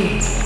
eight,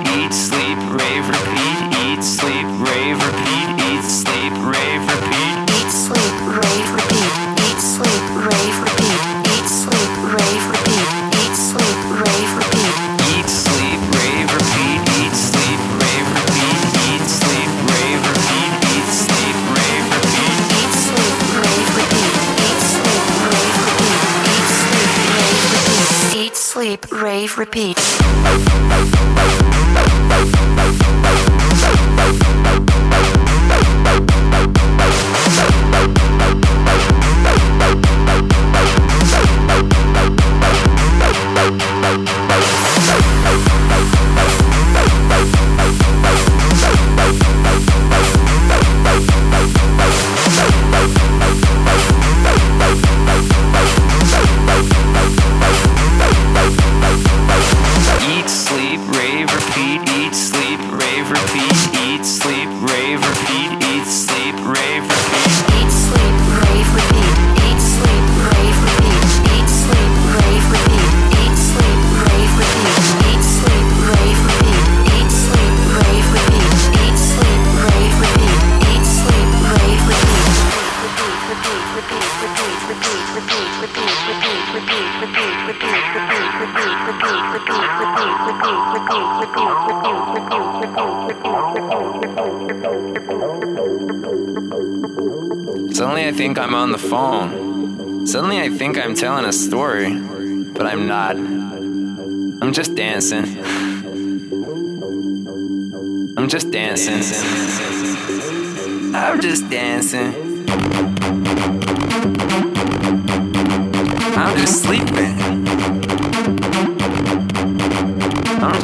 eat, sleep, rave, repeat.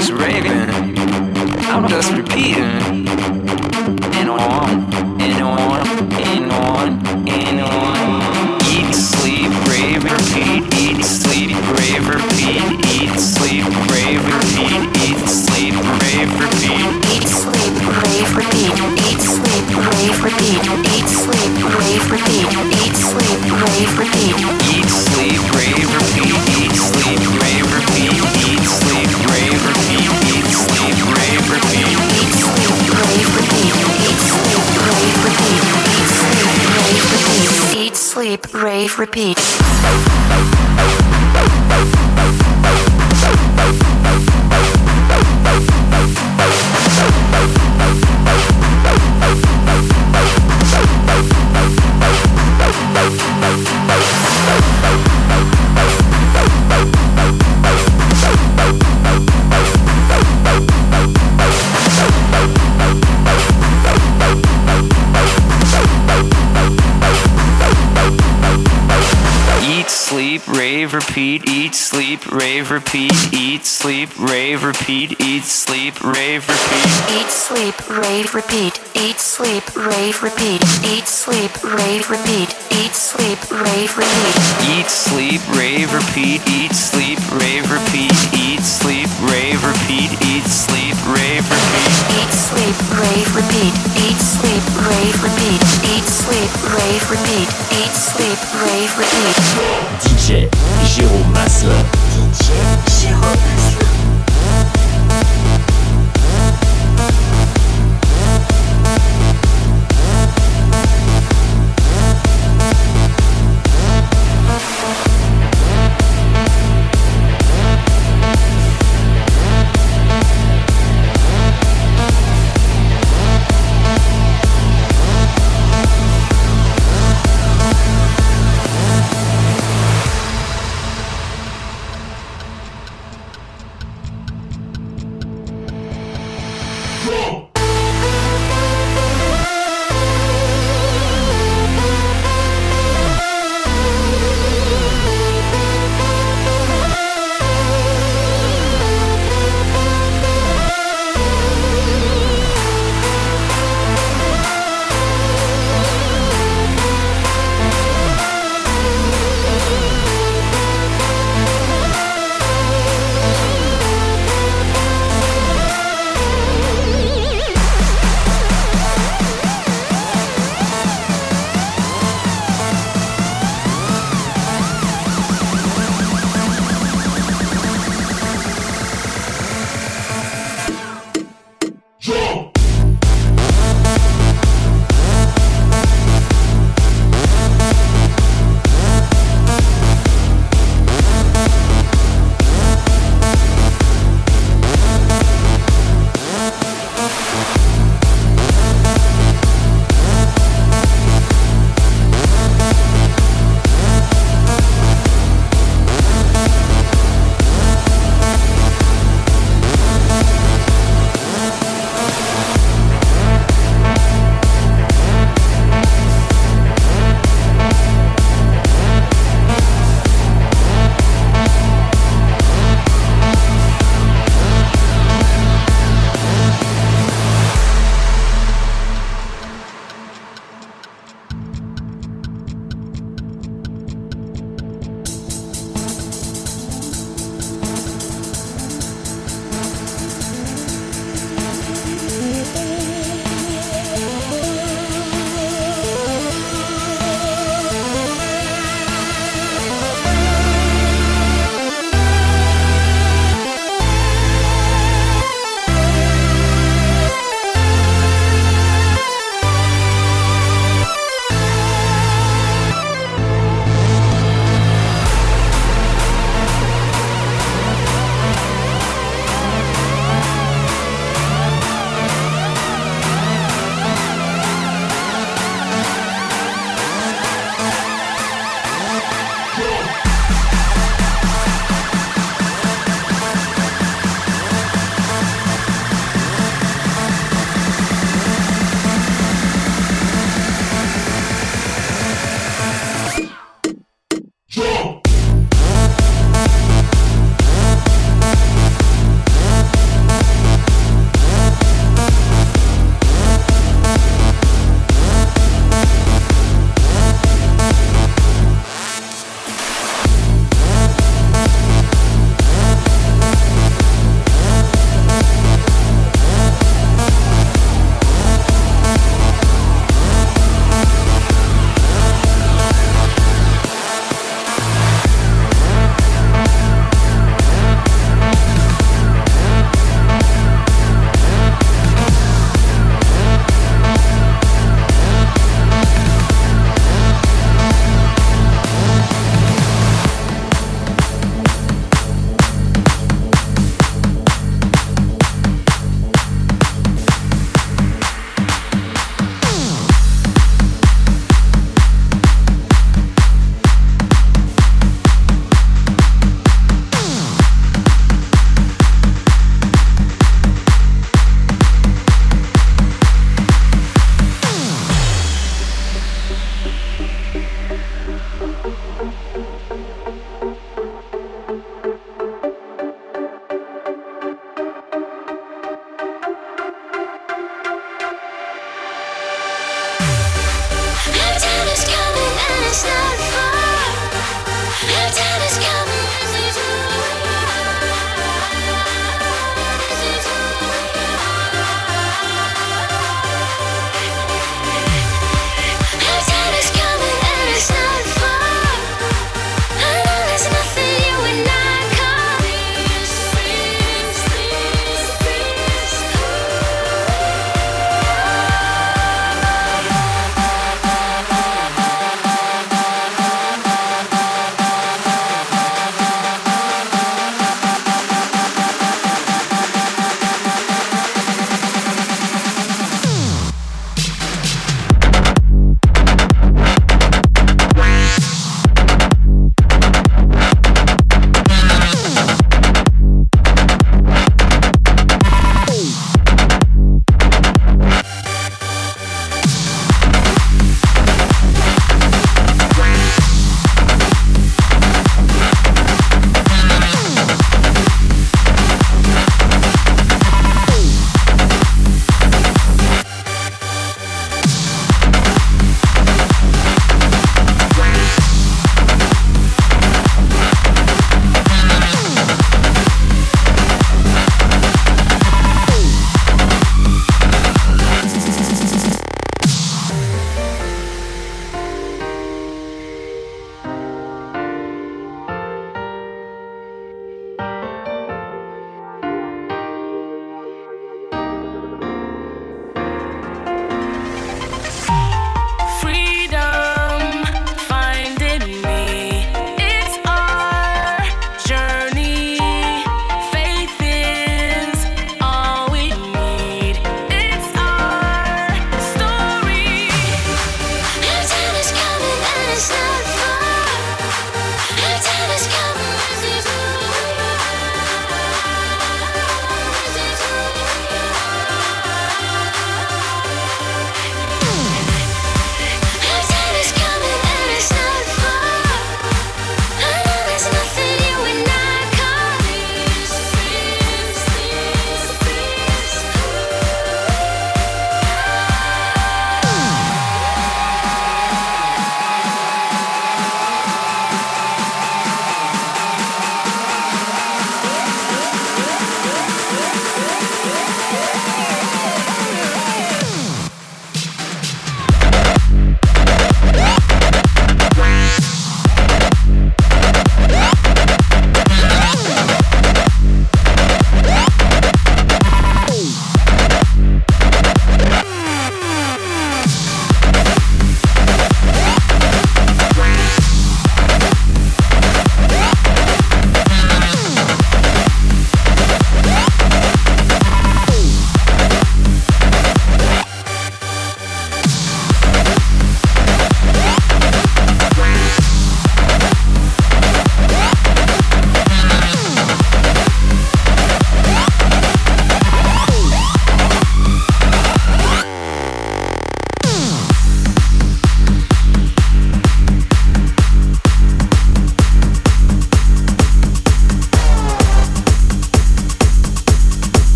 just raving. I'm just repeating. sleep, rave, repeat. Eat, sleep, rave, repeat. Eat, sleep, rave, repeat. Eat, sleep, rave, repeat. Eat, sleep, rave, repeat. Eat, sleep, rave, repeat. Eat, sleep, rave, repeat. Eat, sleep, rave, repeat. Eat, sleep, rave, repeat. Eat, sleep, rave, repeat. Eat, sleep, rave, repeat. Eat, sleep, rave, repeat. DJ Jérôme Masselin. DJ Jérôme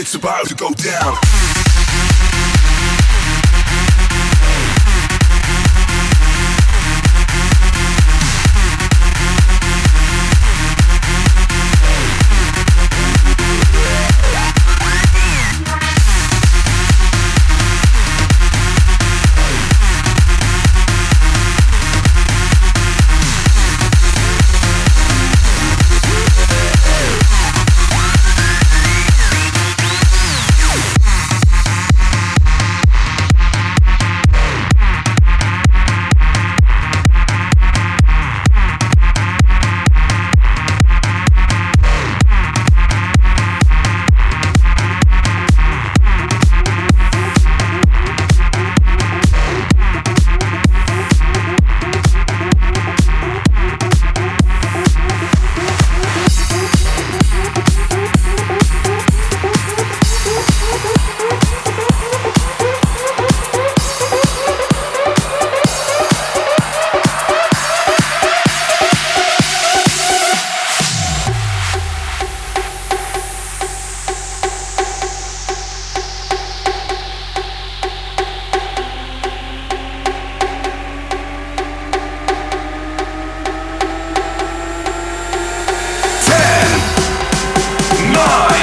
It's about to go down. boy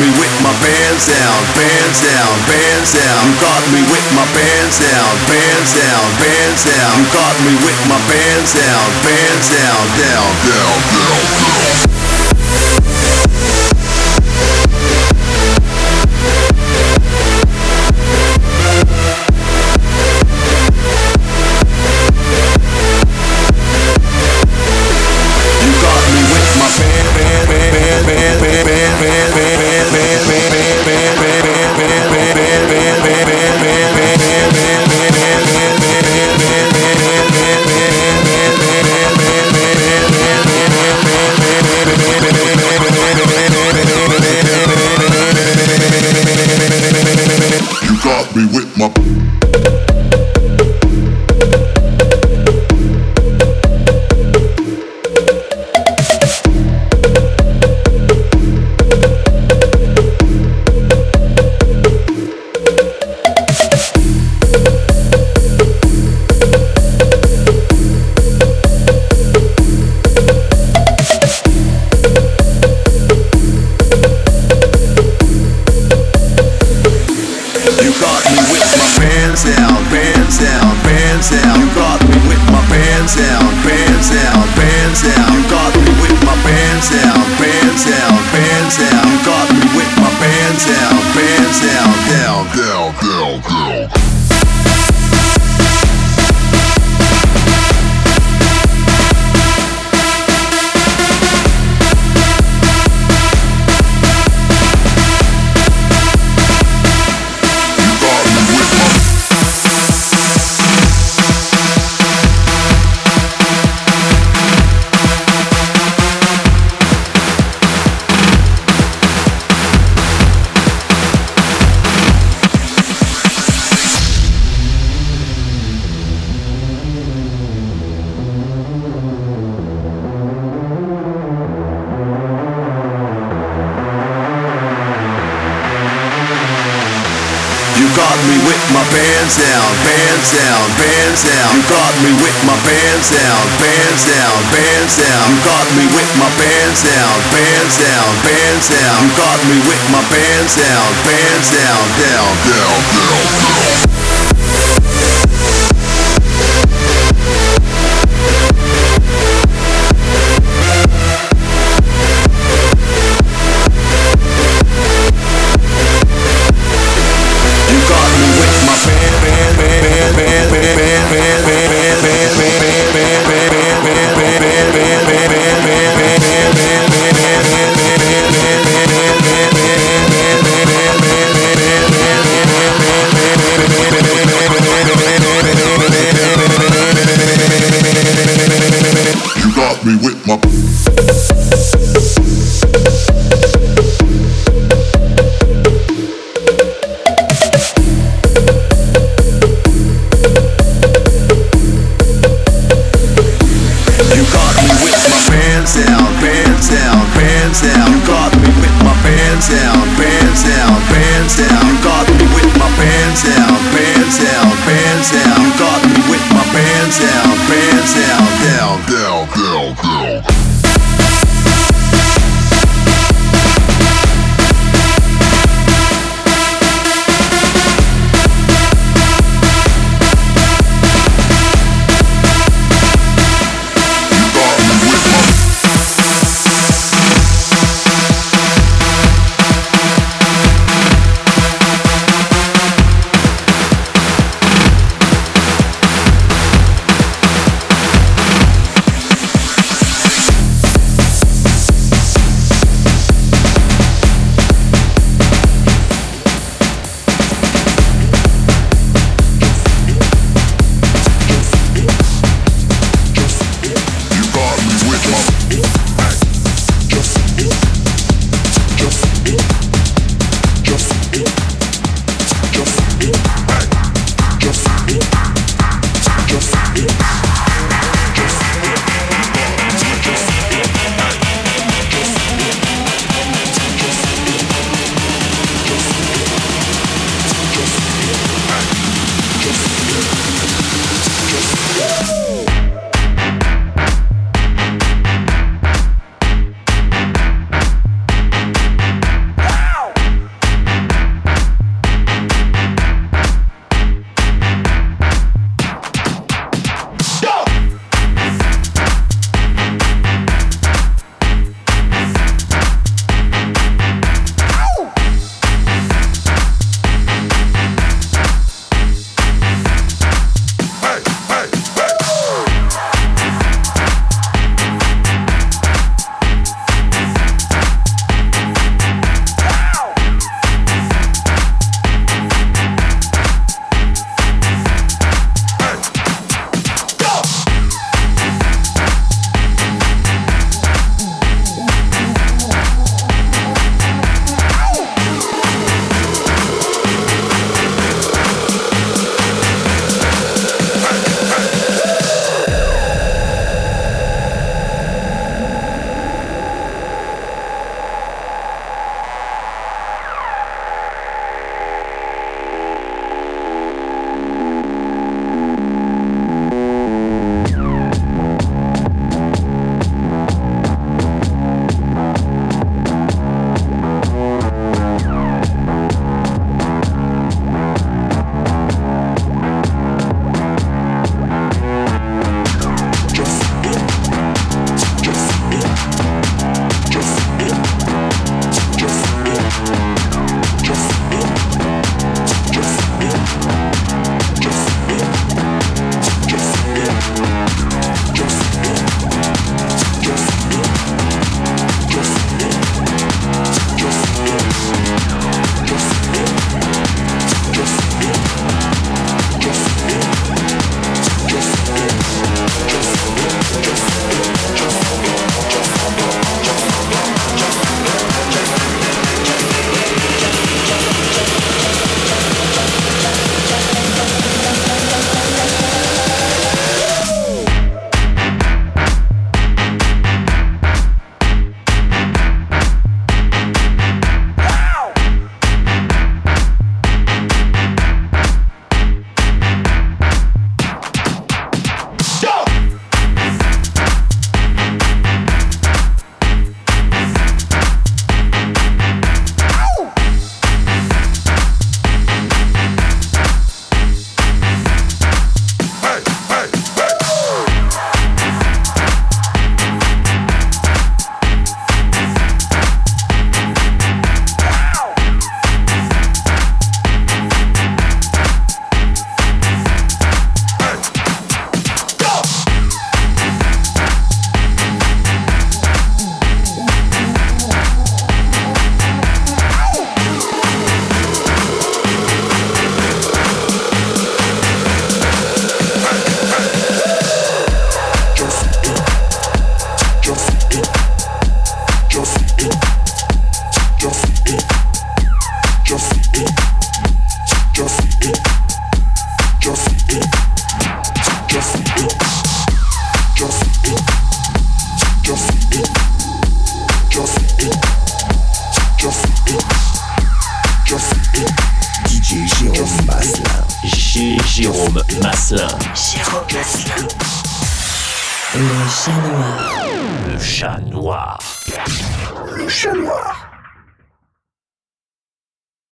me with my bands down, bands down, bands down. You got me with my bands down, bands down, bands down. You got me with my bands down, bands down, down, down, down. down.